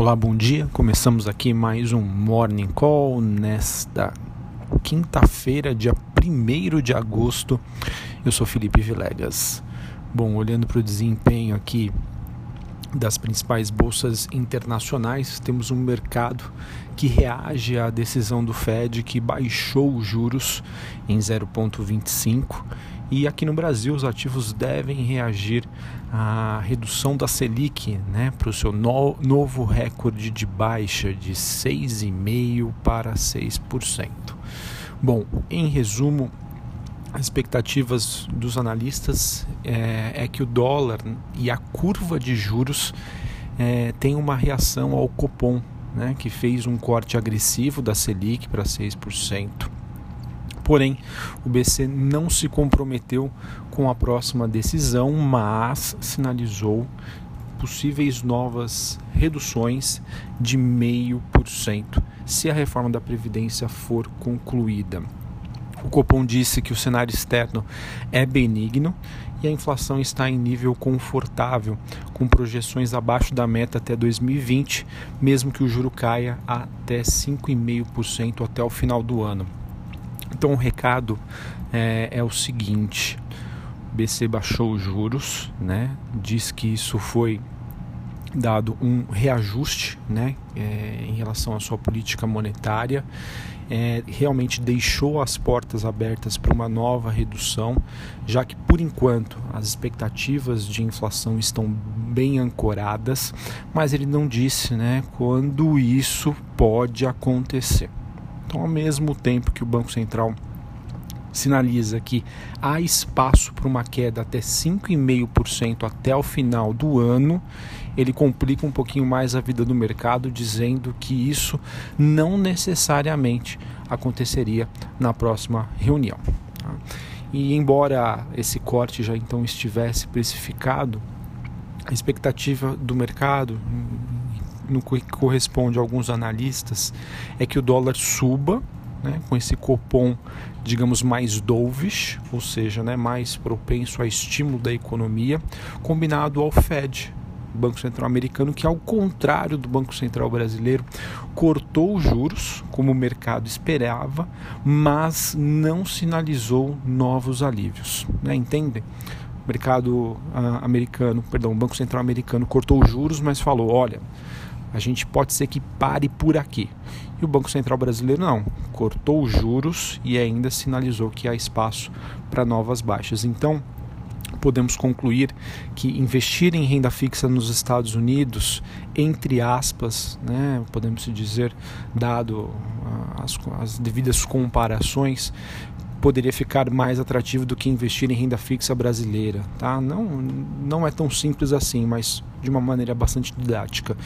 Olá, bom dia. Começamos aqui mais um Morning Call nesta quinta-feira, dia 1 de agosto. Eu sou Felipe Vilegas. Bom, olhando para o desempenho aqui das principais bolsas internacionais, temos um mercado que reage à decisão do Fed que baixou os juros em 0,25 e aqui no Brasil, os ativos devem reagir à redução da Selic né, para o seu no, novo recorde de baixa de 6,5% para 6%. Bom, em resumo, as expectativas dos analistas é, é que o dólar e a curva de juros é, uma reação ao Copom, né, que fez um corte agressivo da Selic para 6%. Porém, o BC não se comprometeu com a próxima decisão, mas sinalizou possíveis novas reduções de 0,5% se a reforma da Previdência for concluída. O Copom disse que o cenário externo é benigno e a inflação está em nível confortável, com projeções abaixo da meta até 2020, mesmo que o juro caia até 5,5% até o final do ano. Então o recado é, é o seguinte: o BC baixou os juros, né? Diz que isso foi dado um reajuste né, é, em relação à sua política monetária, é, realmente deixou as portas abertas para uma nova redução, já que por enquanto as expectativas de inflação estão bem ancoradas, mas ele não disse né, quando isso pode acontecer. Então, ao mesmo tempo que o Banco Central sinaliza que há espaço para uma queda até 5,5% até o final do ano, ele complica um pouquinho mais a vida do mercado, dizendo que isso não necessariamente aconteceria na próxima reunião. E embora esse corte já então estivesse precificado, a expectativa do mercado no que corresponde a alguns analistas, é que o dólar suba, né, com esse cupom, digamos, mais dovish, ou seja, né, mais propenso a estímulo da economia, combinado ao Fed, Banco Central americano, que ao contrário do Banco Central brasileiro, cortou os juros, como o mercado esperava, mas não sinalizou novos alívios. Né? Entendem? O mercado uh, americano, perdão, o Banco Central americano cortou os juros, mas falou: olha, a gente pode ser que pare por aqui. E o Banco Central brasileiro não, cortou os juros e ainda sinalizou que há espaço para novas baixas. Então, podemos concluir que investir em renda fixa nos Estados Unidos, entre aspas, né, podemos dizer, dado ah, as, as devidas comparações, poderia ficar mais atrativo do que investir em renda fixa brasileira, tá? Não, não é tão simples assim, mas de uma maneira bastante didática.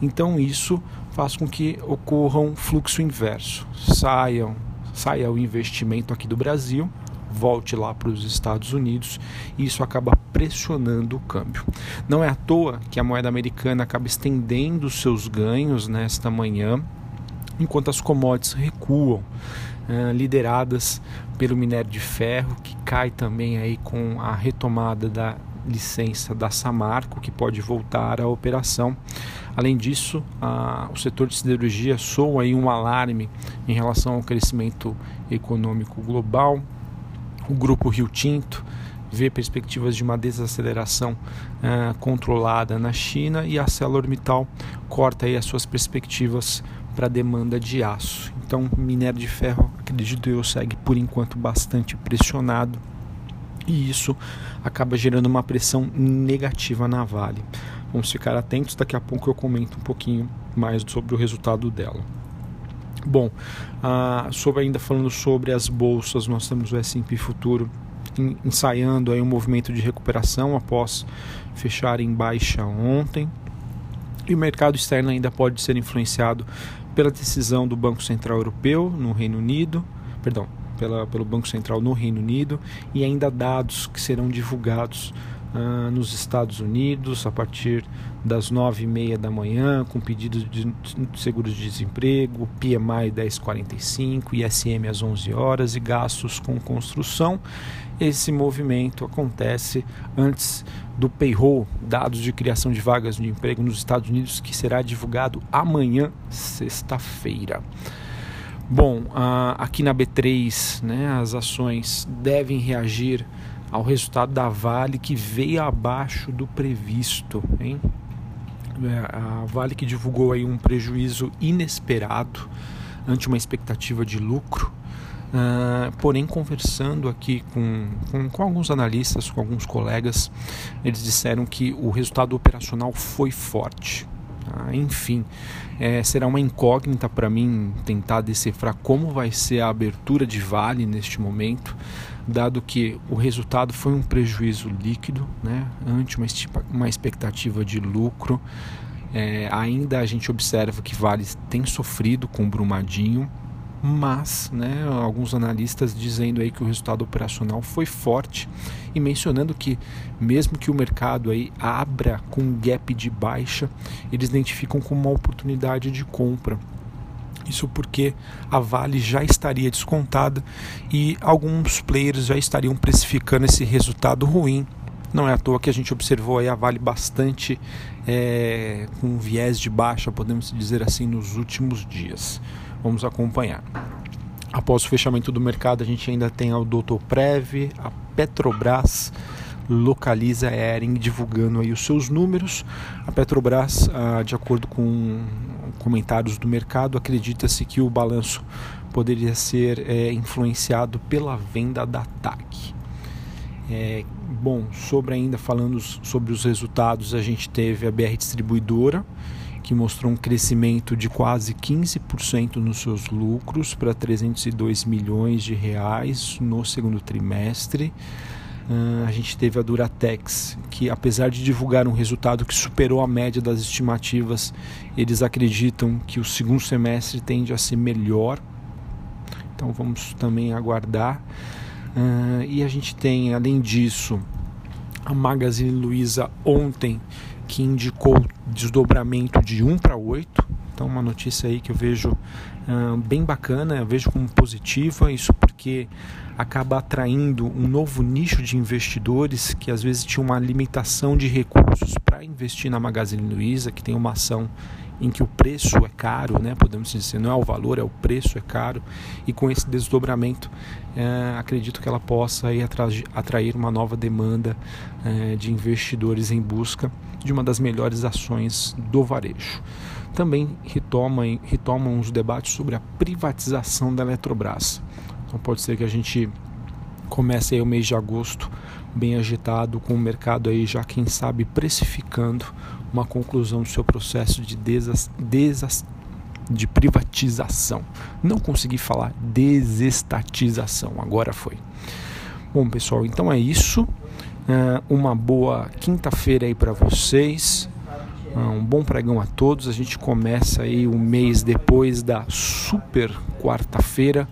Então isso faz com que ocorra um fluxo inverso, saiam, saia o investimento aqui do Brasil, volte lá para os Estados Unidos e isso acaba pressionando o câmbio. Não é à toa que a moeda americana acaba estendendo seus ganhos nesta manhã, enquanto as commodities recuam. Eh, lideradas pelo minério de ferro, que cai também aí com a retomada da licença da Samarco, que pode voltar à operação. Além disso, a, o setor de siderurgia soa aí um alarme em relação ao crescimento econômico global. O grupo Rio Tinto vê perspectivas de uma desaceleração uh, controlada na China e a ArcelorMittal corta aí as suas perspectivas para a demanda de aço. Então, minério de ferro, acredito eu, segue por enquanto bastante pressionado e isso acaba gerando uma pressão negativa na Vale. Vamos ficar atentos, daqui a pouco eu comento um pouquinho mais sobre o resultado dela. Bom, ah, sobre ainda falando sobre as bolsas, nós temos o S&P Futuro ensaiando aí um movimento de recuperação após fechar em baixa ontem. E o mercado externo ainda pode ser influenciado pela decisão do Banco Central Europeu no Reino Unido, perdão, pela, pelo Banco Central no Reino Unido e ainda dados que serão divulgados uh, nos Estados Unidos a partir das nove e meia da manhã, com pedidos de seguros de desemprego, PMI 1045, ISM às 11 horas e gastos com construção. Esse movimento acontece antes do payroll, dados de criação de vagas de emprego nos Estados Unidos, que será divulgado amanhã, sexta-feira. Bom, aqui na B3, né, as ações devem reagir ao resultado da Vale que veio abaixo do previsto, hein? É, a Vale que divulgou aí um prejuízo inesperado ante uma expectativa de lucro. Uh, porém, conversando aqui com, com, com, alguns analistas, com alguns colegas, eles disseram que o resultado operacional foi forte. Ah, enfim, é, será uma incógnita para mim tentar decifrar como vai ser a abertura de Vale neste momento, dado que o resultado foi um prejuízo líquido, né, ante uma, uma expectativa de lucro. É, ainda a gente observa que Vale tem sofrido com Brumadinho mas né, alguns analistas dizendo aí que o resultado operacional foi forte e mencionando que mesmo que o mercado aí abra com um gap de baixa, eles identificam como uma oportunidade de compra. Isso porque a Vale já estaria descontada e alguns players já estariam precificando esse resultado ruim. Não é à toa que a gente observou a Vale bastante é, com viés de baixa, podemos dizer assim, nos últimos dias. Vamos acompanhar. Após o fechamento do mercado, a gente ainda tem a Prev, a Petrobras, Localiza Ering divulgando aí os seus números. A Petrobras, ah, de acordo com comentários do mercado, acredita-se que o balanço poderia ser é, influenciado pela venda da TAC. É, bom, sobre ainda falando sobre os resultados, a gente teve a BR Distribuidora que mostrou um crescimento de quase 15% nos seus lucros para 302 milhões de reais no segundo trimestre. Uh, a gente teve a Duratex, que apesar de divulgar um resultado que superou a média das estimativas, eles acreditam que o segundo semestre tende a ser melhor. Então vamos também aguardar. Uh, e a gente tem, além disso, a Magazine Luiza ontem que indicou desdobramento de 1 para 8. Então, uma notícia aí que eu vejo uh, bem bacana, eu vejo como positiva, isso porque acaba atraindo um novo nicho de investidores que às vezes tinha uma limitação de recursos para investir na Magazine Luiza, que tem uma ação em que o preço é caro, né? podemos dizer, não é o valor, é o preço é caro, e com esse desdobramento é, acredito que ela possa aí, atrair uma nova demanda é, de investidores em busca de uma das melhores ações do varejo. Também retomam, retomam os debates sobre a privatização da Eletrobras. Então pode ser que a gente comece aí o mês de agosto bem agitado, com o mercado aí já, quem sabe, precificando uma conclusão do seu processo de, desas, desas, de privatização. Não consegui falar desestatização, agora foi. Bom, pessoal, então é isso. É, uma boa quinta-feira aí para vocês. É, um bom pregão a todos. A gente começa aí o mês depois da super quarta-feira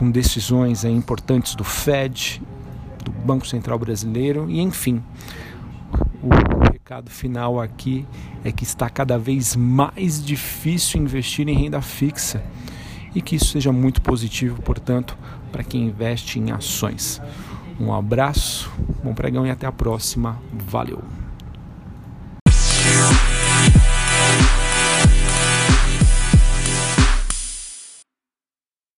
com decisões importantes do Fed, do Banco Central Brasileiro e enfim. O recado final aqui é que está cada vez mais difícil investir em renda fixa e que isso seja muito positivo, portanto, para quem investe em ações. Um abraço, bom pregão e até a próxima. Valeu!